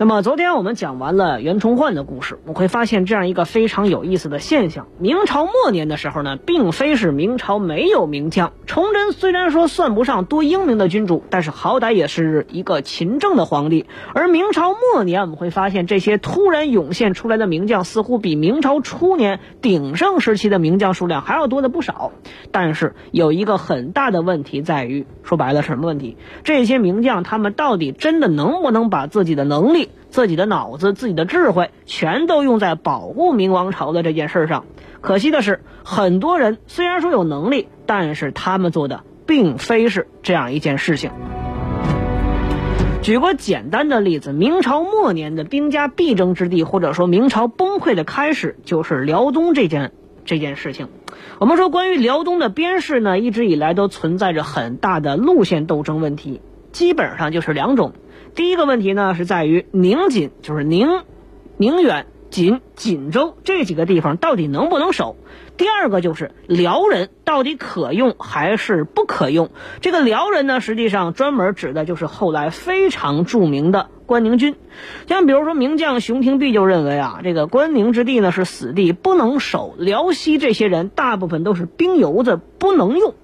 那么昨天我们讲完了袁崇焕的故事，我会发现这样一个非常有意思的现象：明朝末年的时候呢，并非是明朝没有名将。崇祯虽然说算不上多英明的君主，但是好歹也是一个勤政的皇帝。而明朝末年，我们会发现这些突然涌现出来的名将，似乎比明朝初年鼎盛时期的名将数量还要多的不少。但是有一个很大的问题在于，说白了是什么问题？这些名将他们到底真的能不能把自己的能力？自己的脑子、自己的智慧，全都用在保护明王朝的这件事上。可惜的是，很多人虽然说有能力，但是他们做的并非是这样一件事情。举个简单的例子，明朝末年的兵家必争之地，或者说明朝崩溃的开始，就是辽东这件这件事情。我们说，关于辽东的边事呢，一直以来都存在着很大的路线斗争问题，基本上就是两种。第一个问题呢，是在于宁锦，就是宁、宁远、锦、锦州这几个地方到底能不能守？第二个就是辽人到底可用还是不可用？这个辽人呢，实际上专门指的就是后来非常著名的。关宁军，像比如说名将熊廷弼就认为啊，这个关宁之地呢是死地，不能守。辽西这些人大部分都是兵油子，不能用。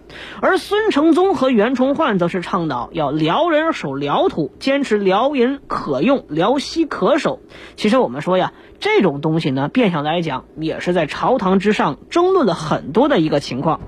而孙承宗和袁崇焕则是倡导要辽人守辽土，坚持辽人可用，辽西可守。其实我们说呀，这种东西呢，变相来讲也是在朝堂之上争论了很多的一个情况。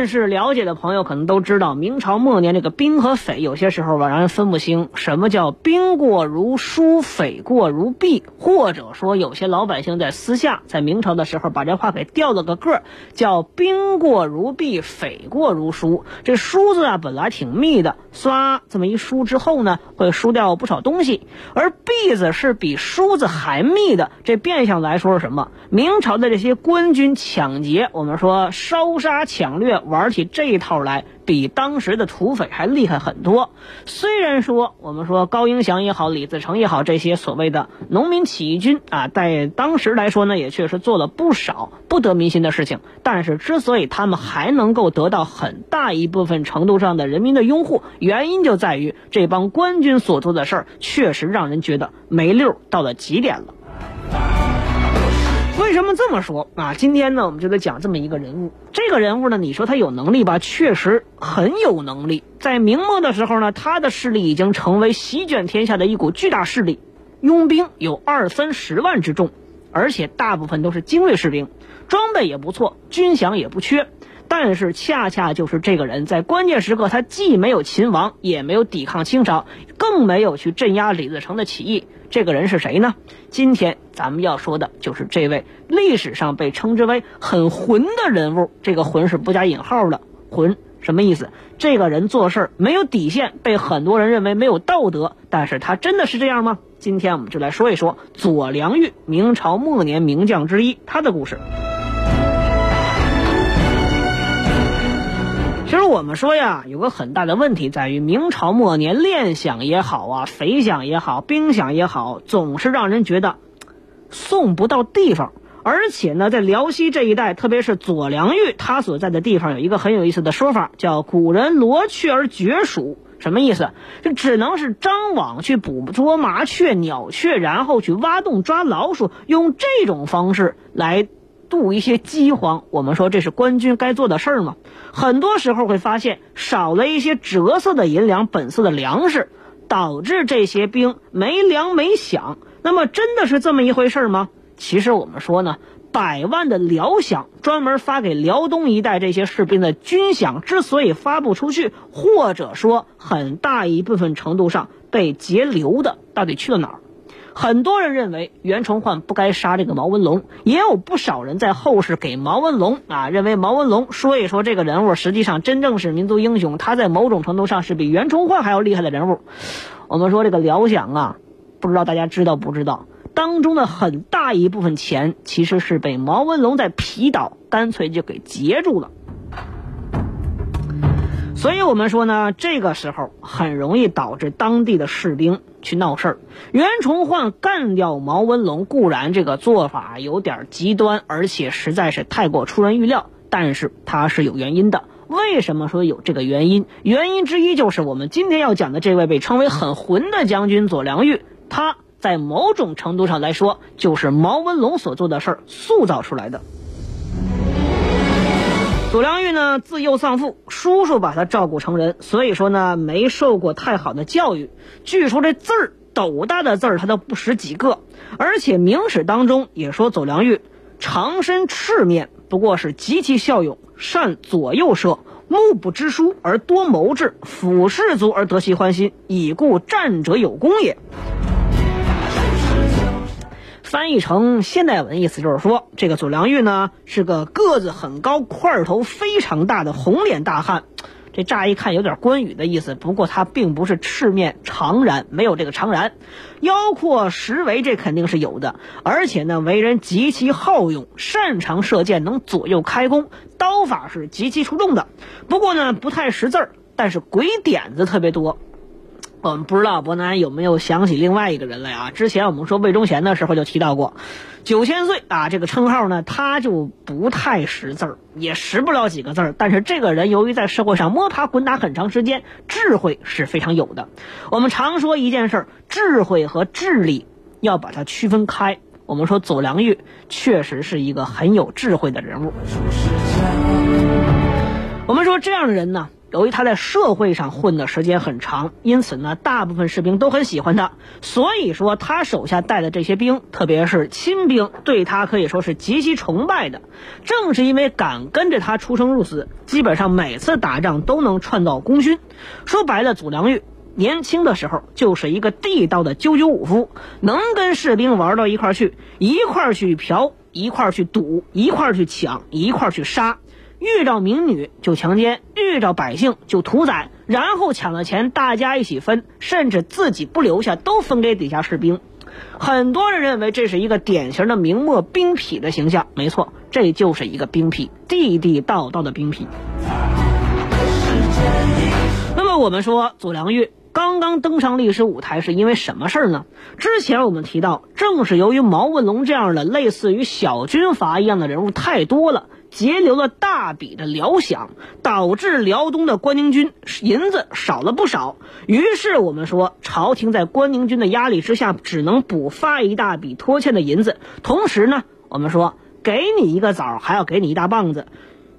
但是了解的朋友可能都知道，明朝末年这个兵和匪有些时候吧让人分不清，什么叫兵过如书，匪过如弊，或者说有些老百姓在私下在明朝的时候把这话给调了个个，叫兵过如弊，匪过如书。这书字啊本来挺密的，刷这么一梳之后呢，会输掉不少东西，而弊字是比梳子还密的。这变相来说是什么？明朝的这些官军抢劫，我们说烧杀抢掠。玩起这一套来，比当时的土匪还厉害很多。虽然说我们说高迎祥也好，李自成也好，这些所谓的农民起义军啊，在当时来说呢，也确实做了不少不得民心的事情。但是，之所以他们还能够得到很大一部分程度上的人民的拥护，原因就在于这帮官军所做的事儿，确实让人觉得没溜到了极点了。为什么这么说啊？今天呢，我们就得讲这么一个人物。这个人物呢，你说他有能力吧，确实很有能力。在明末的时候呢，他的势力已经成为席卷天下的一股巨大势力，拥兵有二三十万之众，而且大部分都是精锐士兵，装备也不错，军饷也不缺。但是恰恰就是这个人在关键时刻，他既没有勤王，也没有抵抗清朝，更没有去镇压李自成的起义。这个人是谁呢？今天咱们要说的就是这位历史上被称之为很混的人物。这个混是不加引号的，混什么意思？这个人做事没有底线，被很多人认为没有道德。但是他真的是这样吗？今天我们就来说一说左良玉，明朝末年名将之一，他的故事。其实我们说呀，有个很大的问题在于，明朝末年练饷也好啊，匪饷也好，兵饷也好，总是让人觉得送不到地方。而且呢，在辽西这一带，特别是左良玉他所在的地方，有一个很有意思的说法，叫“古人罗雀而绝鼠”。什么意思？就只能是张网去捕捉麻雀、鸟雀，然后去挖洞抓老鼠，用这种方式来。度一些饥荒，我们说这是官军该做的事儿吗？很多时候会发现少了一些折色的银两、本色的粮食，导致这些兵没粮没饷。那么真的是这么一回事吗？其实我们说呢，百万的辽饷专门发给辽东一带这些士兵的军饷之所以发不出去，或者说很大一部分程度上被截留的，到底去了哪儿？很多人认为袁崇焕不该杀这个毛文龙，也有不少人在后世给毛文龙啊认为毛文龙说一说这个人物，实际上真正是民族英雄，他在某种程度上是比袁崇焕还要厉害的人物。我们说这个辽饷啊，不知道大家知道不知道？当中的很大一部分钱其实是被毛文龙在皮岛干脆就给截住了。所以我们说呢，这个时候很容易导致当地的士兵去闹事儿。袁崇焕干掉毛文龙，固然这个做法有点极端，而且实在是太过出人预料，但是他是有原因的。为什么说有这个原因？原因之一就是我们今天要讲的这位被称为很混的将军左良玉，他在某种程度上来说，就是毛文龙所做的事儿塑造出来的。左良玉呢，自幼丧父，叔叔把他照顾成人，所以说呢，没受过太好的教育。据说这字儿斗大的字儿他都不识几个，而且明史当中也说左良玉长身赤面，不过是极其骁勇，善左右射，目不知书而多谋智，俯士卒而得其欢心，已故战者有功也。翻译成现代文意思就是说，这个左良玉呢是个个子很高、块头非常大的红脸大汉。这乍一看有点关羽的意思，不过他并不是赤面长髯，没有这个长髯，腰阔十围这肯定是有的。而且呢，为人极其好勇，擅长射箭，能左右开弓，刀法是极其出众的。不过呢，不太识字儿，但是鬼点子特别多。我们不知道伯南有没有想起另外一个人来啊？之前我们说魏忠贤的时候就提到过，九千岁啊这个称号呢，他就不太识字儿，也识不了几个字儿。但是这个人由于在社会上摸爬滚打很长时间，智慧是非常有的。我们常说一件事儿，智慧和智力要把它区分开。我们说左良玉确实是一个很有智慧的人物。我们说这样的人呢。由于他在社会上混的时间很长，因此呢，大部分士兵都很喜欢他。所以说，他手下带的这些兵，特别是亲兵，对他可以说是极其崇拜的。正是因为敢跟着他出生入死，基本上每次打仗都能创造功勋。说白了，祖良玉年轻的时候就是一个地道的九九五夫，能跟士兵玩到一块去，一块去嫖，一块去赌，一块去抢，一块去杀。遇着民女就强奸，遇着百姓就屠宰，然后抢了钱大家一起分，甚至自己不留下都分给底下士兵。很多人认为这是一个典型的明末兵痞的形象，没错，这就是一个兵痞，地地道道的兵痞。那么我们说左良玉刚刚登上历史舞台是因为什么事儿呢？之前我们提到，正是由于毛文龙这样的类似于小军阀一样的人物太多了。截留了大笔的辽饷，导致辽东的关宁军银子少了不少。于是我们说，朝廷在关宁军的压力之下，只能补发一大笔拖欠的银子。同时呢，我们说给你一个枣，还要给你一大棒子，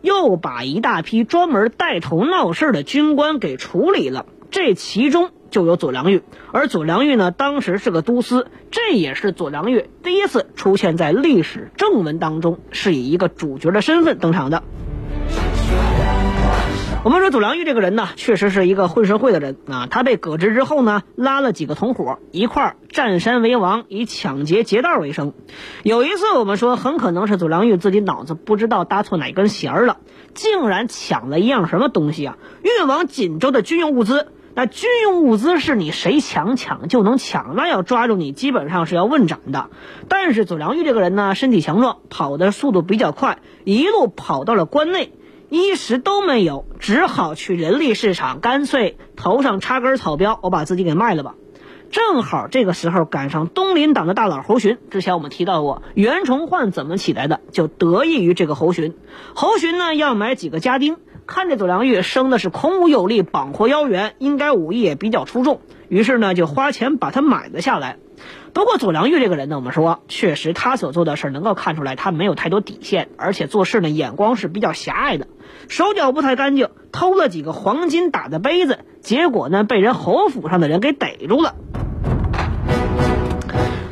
又把一大批专门带头闹事的军官给处理了。这其中。就有左良玉，而左良玉呢，当时是个都司，这也是左良玉第一次出现在历史正文当中，是以一个主角的身份登场的。我们说左良玉这个人呢，确实是一个混社会的人啊。他被革职之后呢，拉了几个同伙一块儿占山为王，以抢劫劫道为生。有一次，我们说很可能是左良玉自己脑子不知道搭错哪根弦了，竟然抢了一样什么东西啊？运往锦州的军用物资。那军用物资是你谁抢抢就能抢，那要抓住你基本上是要问斩的。但是左良玉这个人呢，身体强壮，跑的速度比较快，一路跑到了关内，衣食都没有，只好去人力市场，干脆头上插根草标，我把自己给卖了吧。正好这个时候赶上东林党的大佬侯洵，之前我们提到过，袁崇焕怎么起来的，就得益于这个侯洵。侯洵呢要买几个家丁。看着左良玉生的是孔武有力，膀阔腰圆，应该武艺也比较出众，于是呢就花钱把他买了下来。不过左良玉这个人呢，我们说确实他所做的事能够看出来他没有太多底线，而且做事呢眼光是比较狭隘的，手脚不太干净，偷了几个黄金打的杯子，结果呢被人侯府上的人给逮住了。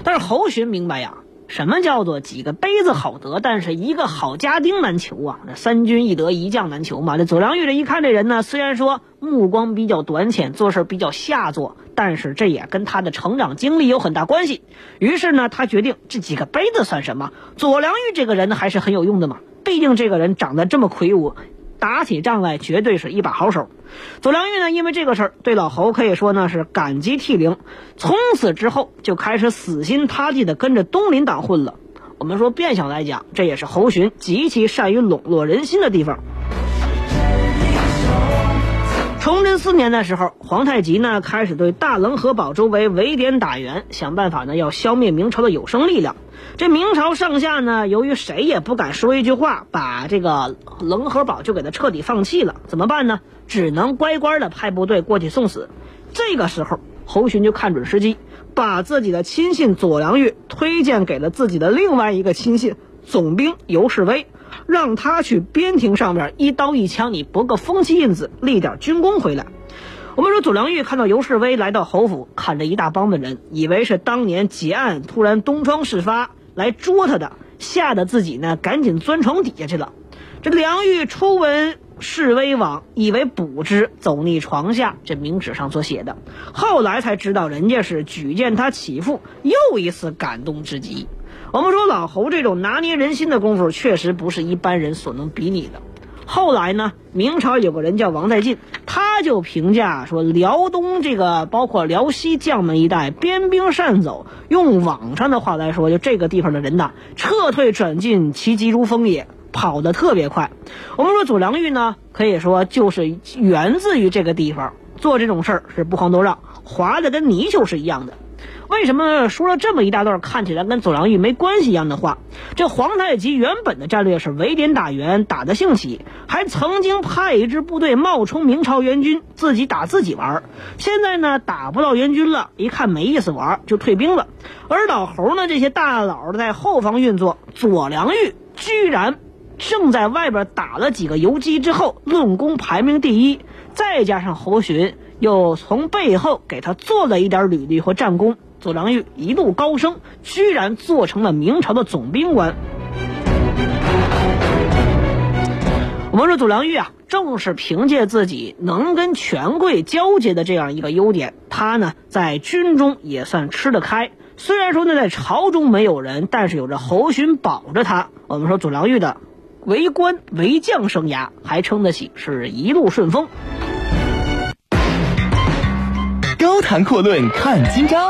但是侯洵明白呀。什么叫做几个杯子好得，但是一个好家丁难求啊？这三军易得，一将难求嘛。这左良玉这一看这人呢，虽然说目光比较短浅，做事比较下作，但是这也跟他的成长经历有很大关系。于是呢，他决定这几个杯子算什么？左良玉这个人，还是很有用的嘛。毕竟这个人长得这么魁梧，打起仗来绝对是一把好手。左良玉呢，因为这个事儿对老侯可以说呢是感激涕零，从此之后就开始死心塌地的跟着东林党混了。我们说变相来讲，这也是侯巡极其善于笼络人心的地方。崇祯四年的时候，皇太极呢开始对大棱河堡周围围点打援，想办法呢要消灭明朝的有生力量。这明朝上下呢，由于谁也不敢说一句话，把这个棱河堡就给他彻底放弃了。怎么办呢？只能乖乖的派部队过去送死。这个时候，侯洵就看准时机。把自己的亲信左良玉推荐给了自己的另外一个亲信总兵尤世威，让他去边庭上面一刀一枪，你博个风气印子，立点军功回来。我们说左良玉看到尤世威来到侯府，看着一大帮的人，以为是当年劫案突然东窗事发来捉他的，吓得自己呢赶紧钻床底下去了。这良玉初闻。示威王以为卜之走逆床下，这明纸上所写的，后来才知道人家是举荐他起复，又一次感动至极。我们说老侯这种拿捏人心的功夫，确实不是一般人所能比拟的。后来呢，明朝有个人叫王在晋，他就评价说，辽东这个包括辽西将门一带边兵善走，用网上的话来说，就这个地方的人呐，撤退转进，其疾如风也。跑得特别快，我们说左良玉呢，可以说就是源自于这个地方做这种事儿是不遑多让，滑的跟泥鳅是一样的。为什么说了这么一大段看起来跟左良玉没关系一样的话？这皇太极原本的战略是围点打援，打得兴起，还曾经派一支部队冒充明朝援军，自己打自己玩。现在呢，打不到援军了，一看没意思玩，就退兵了。而老侯呢，这些大佬在后方运作，左良玉居然。正在外边打了几个游击之后，论功排名第一，再加上侯洵又从背后给他做了一点履历和战功，左良玉一路高升，居然做成了明朝的总兵官。我们说左良玉啊，正是凭借自己能跟权贵交接的这样一个优点，他呢在军中也算吃得开。虽然说呢在朝中没有人，但是有着侯洵保着他。我们说左良玉的。为官为将生涯还称得起是一路顺风。高谈阔论看今朝，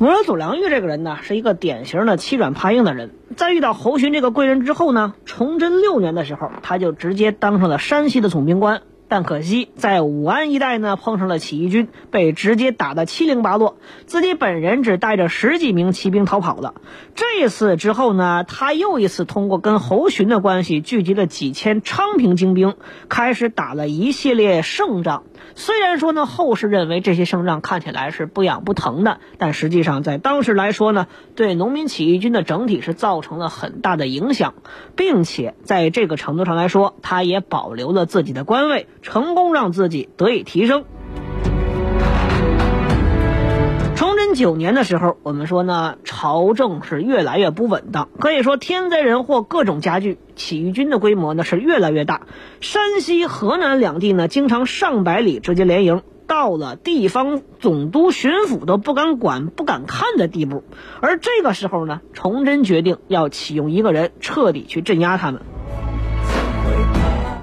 摩尔祖良玉这个人呢，是一个典型的欺软怕硬的人。在遇到侯洵这个贵人之后呢，崇祯六年的时候，他就直接当上了山西的总兵官。但可惜，在武安一带呢，碰上了起义军，被直接打得七零八落，自己本人只带着十几名骑兵逃跑了。这次之后呢，他又一次通过跟侯巡的关系，聚集了几千昌平精兵，开始打了一系列胜仗。虽然说呢，后世认为这些胜仗看起来是不痒不疼的，但实际上在当时来说呢，对农民起义军的整体是造成了很大的影响，并且在这个程度上来说，他也保留了自己的官位，成功让自己得以提升。九年的时候，我们说呢，朝政是越来越不稳当，可以说天灾人祸各种加剧，起义军的规模呢是越来越大，山西、河南两地呢经常上百里直接连营，到了地方总督、巡抚都不敢管、不敢看的地步。而这个时候呢，崇祯决定要启用一个人，彻底去镇压他们。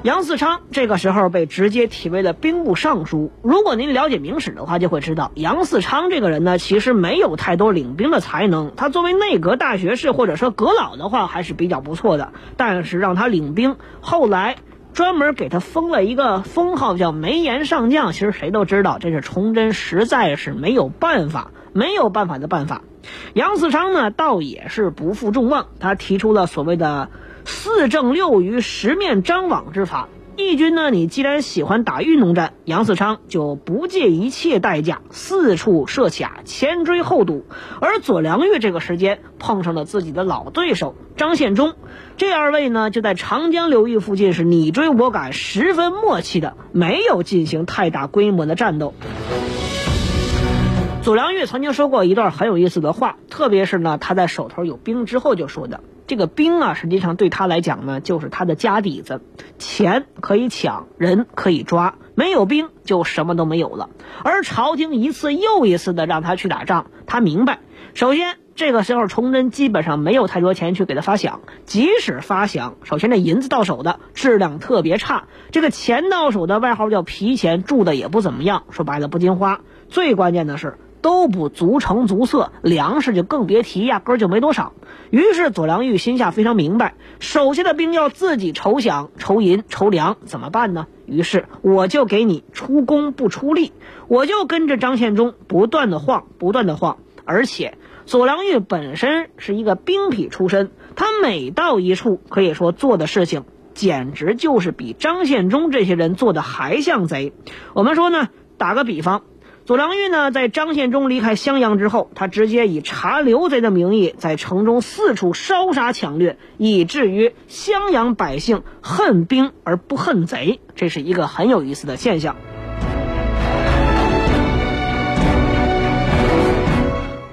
杨嗣昌这个时候被直接提为了兵部尚书。如果您了解明史的话，就会知道杨嗣昌这个人呢，其实没有太多领兵的才能。他作为内阁大学士或者说阁老的话，还是比较不错的。但是让他领兵，后来专门给他封了一个封号叫眉眼上将。其实谁都知道，这是崇祯实在是没有办法，没有办法的办法。杨嗣昌呢，倒也是不负众望，他提出了所谓的。四正六余十面张网之法，义军呢？你既然喜欢打运动战，杨嗣昌就不借一切代价四处设卡，前追后堵。而左良玉这个时间碰上了自己的老对手张献忠，这二位呢就在长江流域附近是你追我赶，十分默契的，没有进行太大规模的战斗。左良玉曾经说过一段很有意思的话，特别是呢，他在手头有兵之后就说的。这个兵啊，实际上对他来讲呢，就是他的家底子，钱可以抢，人可以抓，没有兵就什么都没有了。而朝廷一次又一次的让他去打仗，他明白，首先这个时候崇祯基本上没有太多钱去给他发饷，即使发饷，首先这银子到手的质量特别差，这个钱到手的外号叫皮钱，铸的也不怎么样，说白了不经花。最关键的是。都不足成足色，粮食就更别提，压根儿就没多少。于是左良玉心下非常明白，手下的兵要自己筹饷、筹银、筹粮，怎么办呢？于是我就给你出工不出力，我就跟着张献忠不断的晃，不断的晃。而且左良玉本身是一个兵痞出身，他每到一处，可以说做的事情，简直就是比张献忠这些人做的还像贼。我们说呢，打个比方。左良玉呢，在张献忠离开襄阳之后，他直接以查刘贼的名义，在城中四处烧杀抢掠，以至于襄阳百姓恨兵而不恨贼，这是一个很有意思的现象。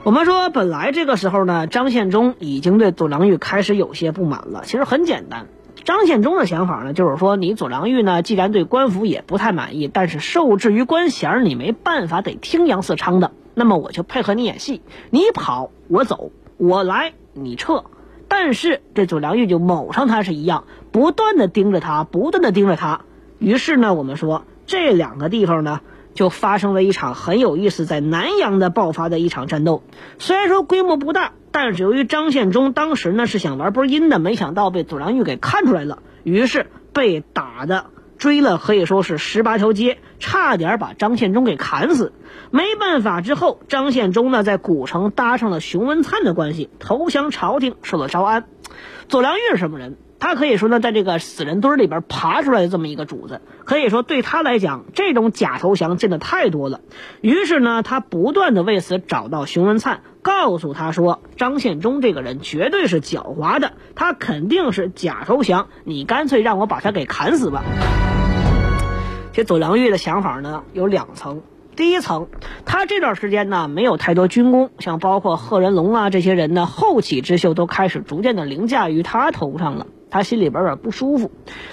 我们说，本来这个时候呢，张献忠已经对左良玉开始有些不满了。其实很简单。张献忠的想法呢，就是说你左良玉呢，既然对官府也不太满意，但是受制于官衔，你没办法得听杨嗣昌的，那么我就配合你演戏，你跑我走，我来你撤。但是这左良玉就卯上他是一样，不断的盯着他，不断的盯着他。于是呢，我们说这两个地方呢，就发生了一场很有意思，在南阳的爆发的一场战斗，虽然说规模不大。但是由于张献忠当时呢是想玩波阴的，没想到被左良玉给看出来了，于是被打的追了，可以说是十八条街，差点把张献忠给砍死。没办法之后，张献忠呢在古城搭上了熊文灿的关系，投降朝廷，受了招安。左良玉是什么人？他可以说呢，在这个死人堆里边爬出来的这么一个主子，可以说对他来讲，这种假投降见的太多了。于是呢，他不断的为此找到熊文灿，告诉他说，张献忠这个人绝对是狡猾的，他肯定是假投降，你干脆让我把他给砍死吧。这左良玉的想法呢有两层，第一层，他这段时间呢没有太多军功，像包括贺人龙啊这些人呢，后起之秀都开始逐渐的凌驾于他头上了。他心里边有点不舒服，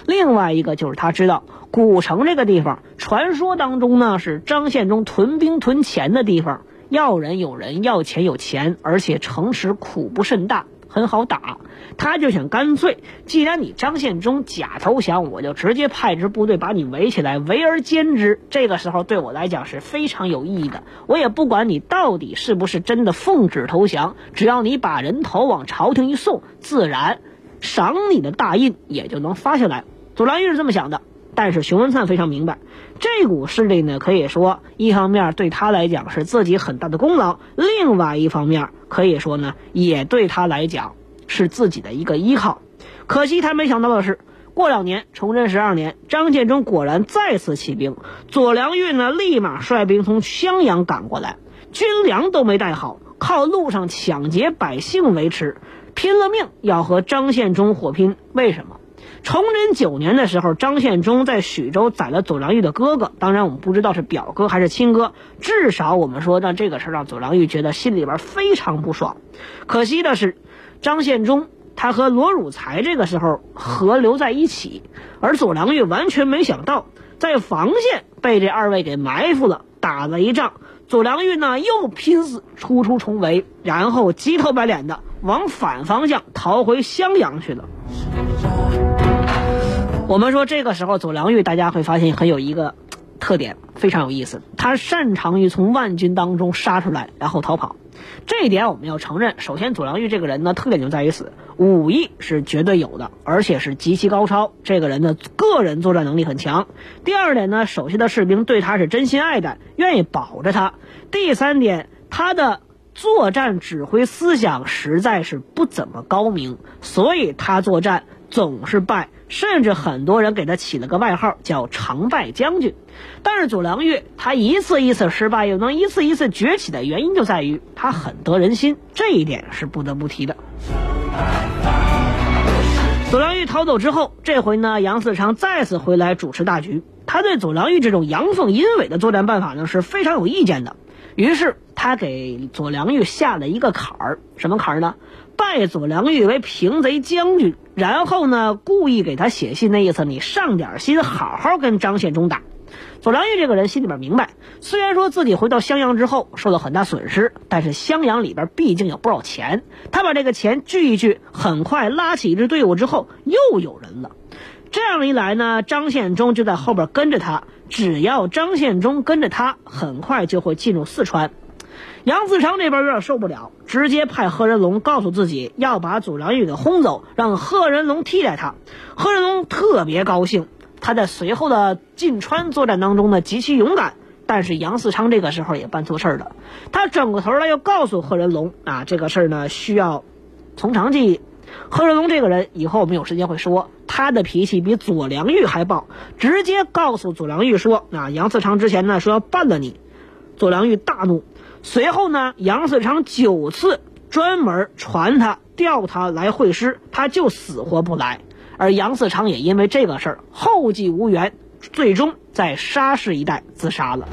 另外一个就是他知道古城这个地方，传说当中呢是张献忠屯兵屯钱的地方，要人有人，要钱有钱，而且城池苦不甚大，很好打。他就想干脆，既然你张献忠假投降，我就直接派支部队把你围起来，围而歼之。这个时候对我来讲是非常有意义的。我也不管你到底是不是真的奉旨投降，只要你把人头往朝廷一送，自然。赏你的大印也就能发下来。左良玉是这么想的，但是熊文灿非常明白，这股势力呢，可以说一方面对他来讲是自己很大的功劳，另外一方面可以说呢，也对他来讲是自己的一个依靠。可惜他没想到的是，过两年，崇祯十二年，张献忠果然再次起兵，左良玉呢，立马率兵从襄阳赶过来，军粮都没带好，靠路上抢劫百姓维持。拼了命要和张献忠火拼，为什么？崇祯九年的时候，张献忠在许州宰了左良玉的哥哥，当然我们不知道是表哥还是亲哥，至少我们说让这个事儿让左良玉觉得心里边非常不爽。可惜的是，张献忠他和罗汝才这个时候合流在一起，而左良玉完全没想到，在防线被这二位给埋伏了，打了一仗。左良玉呢又拼死突出重围，然后急头白脸的往反方向逃回襄阳去了。我们说这个时候左良玉，大家会发现很有一个特点，非常有意思，他擅长于从万军当中杀出来，然后逃跑。这一点我们要承认。首先，左良玉这个人呢，特点就在于此，武艺是绝对有的，而且是极其高超。这个人的个人作战能力很强。第二点呢，手下的士兵对他是真心爱戴，愿意保着他。第三点，他的作战指挥思想实在是不怎么高明，所以他作战总是败。甚至很多人给他起了个外号，叫“常败将军”。但是左良玉他一次一次失败，又能一次一次崛起的原因，就在于他很得人心，这一点是不得不提的。左良玉逃走之后，这回呢，杨嗣昌再次回来主持大局。他对左良玉这种阳奉阴违的作战办法呢，是非常有意见的。于是他给左良玉下了一个坎儿，什么坎儿呢？拜左良玉为平贼将军，然后呢，故意给他写信，那意思你上点心，好好跟张献忠打。左良玉这个人心里边明白，虽然说自己回到襄阳之后受了很大损失，但是襄阳里边毕竟有不少钱，他把这个钱聚一聚，很快拉起一支队伍之后，又有人了。这样一来呢，张献忠就在后边跟着他，只要张献忠跟着他，很快就会进入四川。杨嗣昌这边有点受不了，直接派贺人龙告诉自己要把祖良玉给轰走，让贺人龙替代他。贺人龙特别高兴，他在随后的晋川作战当中呢极其勇敢。但是杨嗣昌这个时候也办错事了，他转过头来又告诉贺人龙啊，这个事儿呢需要从长计议。贺人龙这个人以后我们有时间会说，他的脾气比左良玉还暴，直接告诉左良玉说啊，杨嗣昌之前呢说要办了你。左良玉大怒。随后呢，杨嗣昌九次专门传他调他来会师，他就死活不来。而杨嗣昌也因为这个事儿后继无援，最终在沙市一带自杀了。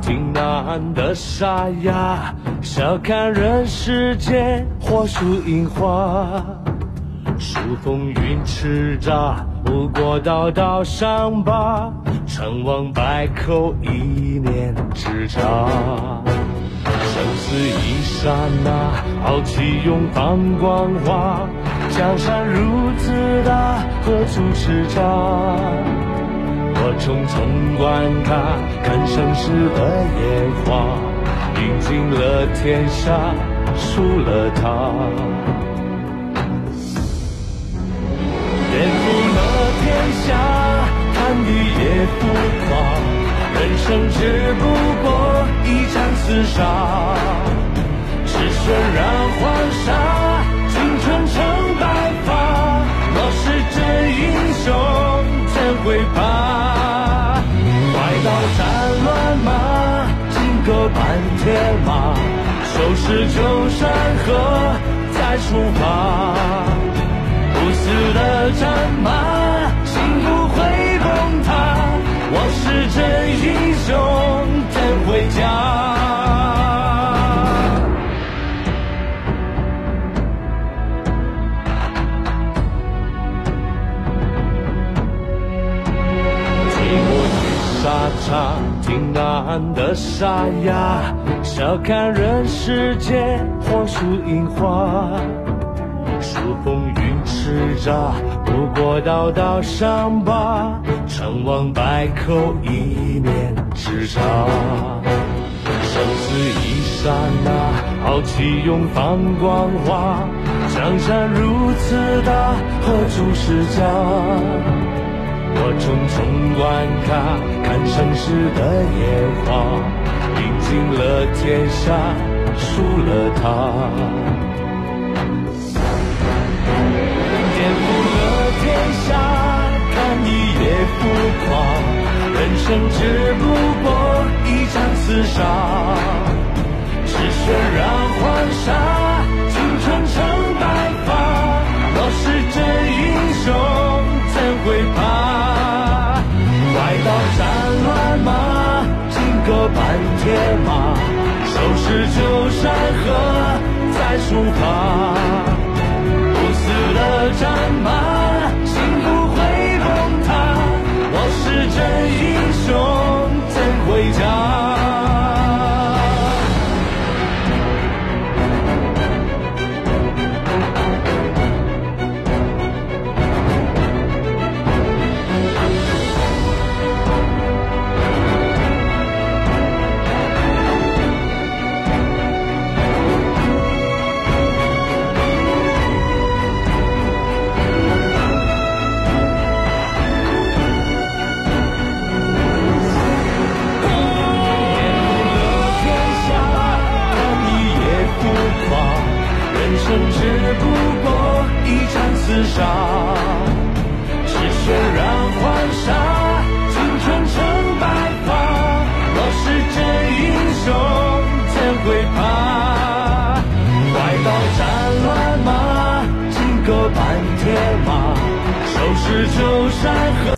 挺难的沙哑，笑看人世间火树银花，数风云叱咤，不过道道伤疤，成王败寇一念之差。生死一刹那，豪气永放光华，江山如此大，何处叱咤？我匆匆观看，看盛世的烟花，赢尽了天下，输了他。颠覆了天下，贪欲也浮夸，人生只不过一场厮杀，是血染黄沙，青春成白发。若是真英雄，怎会怕？马，金戈伴铁马，收拾旧山河再出发。不死的战马，心不会崩塌。我是真英雄，真回家？沙哑，笑看人世间火树银花，数风云叱咤，不过道道伤疤，成王败寇一念之差。生死一刹那，豪气永放光华，江山如此大，何处是家？我匆匆观看，看盛世的烟花，赢尽了天下，输了他。颠覆了天下，看一夜浮夸，人生只不过一场厮杀，收拾旧山河再出发。不死的战马，心不会崩塌。我是真英雄，怎会假？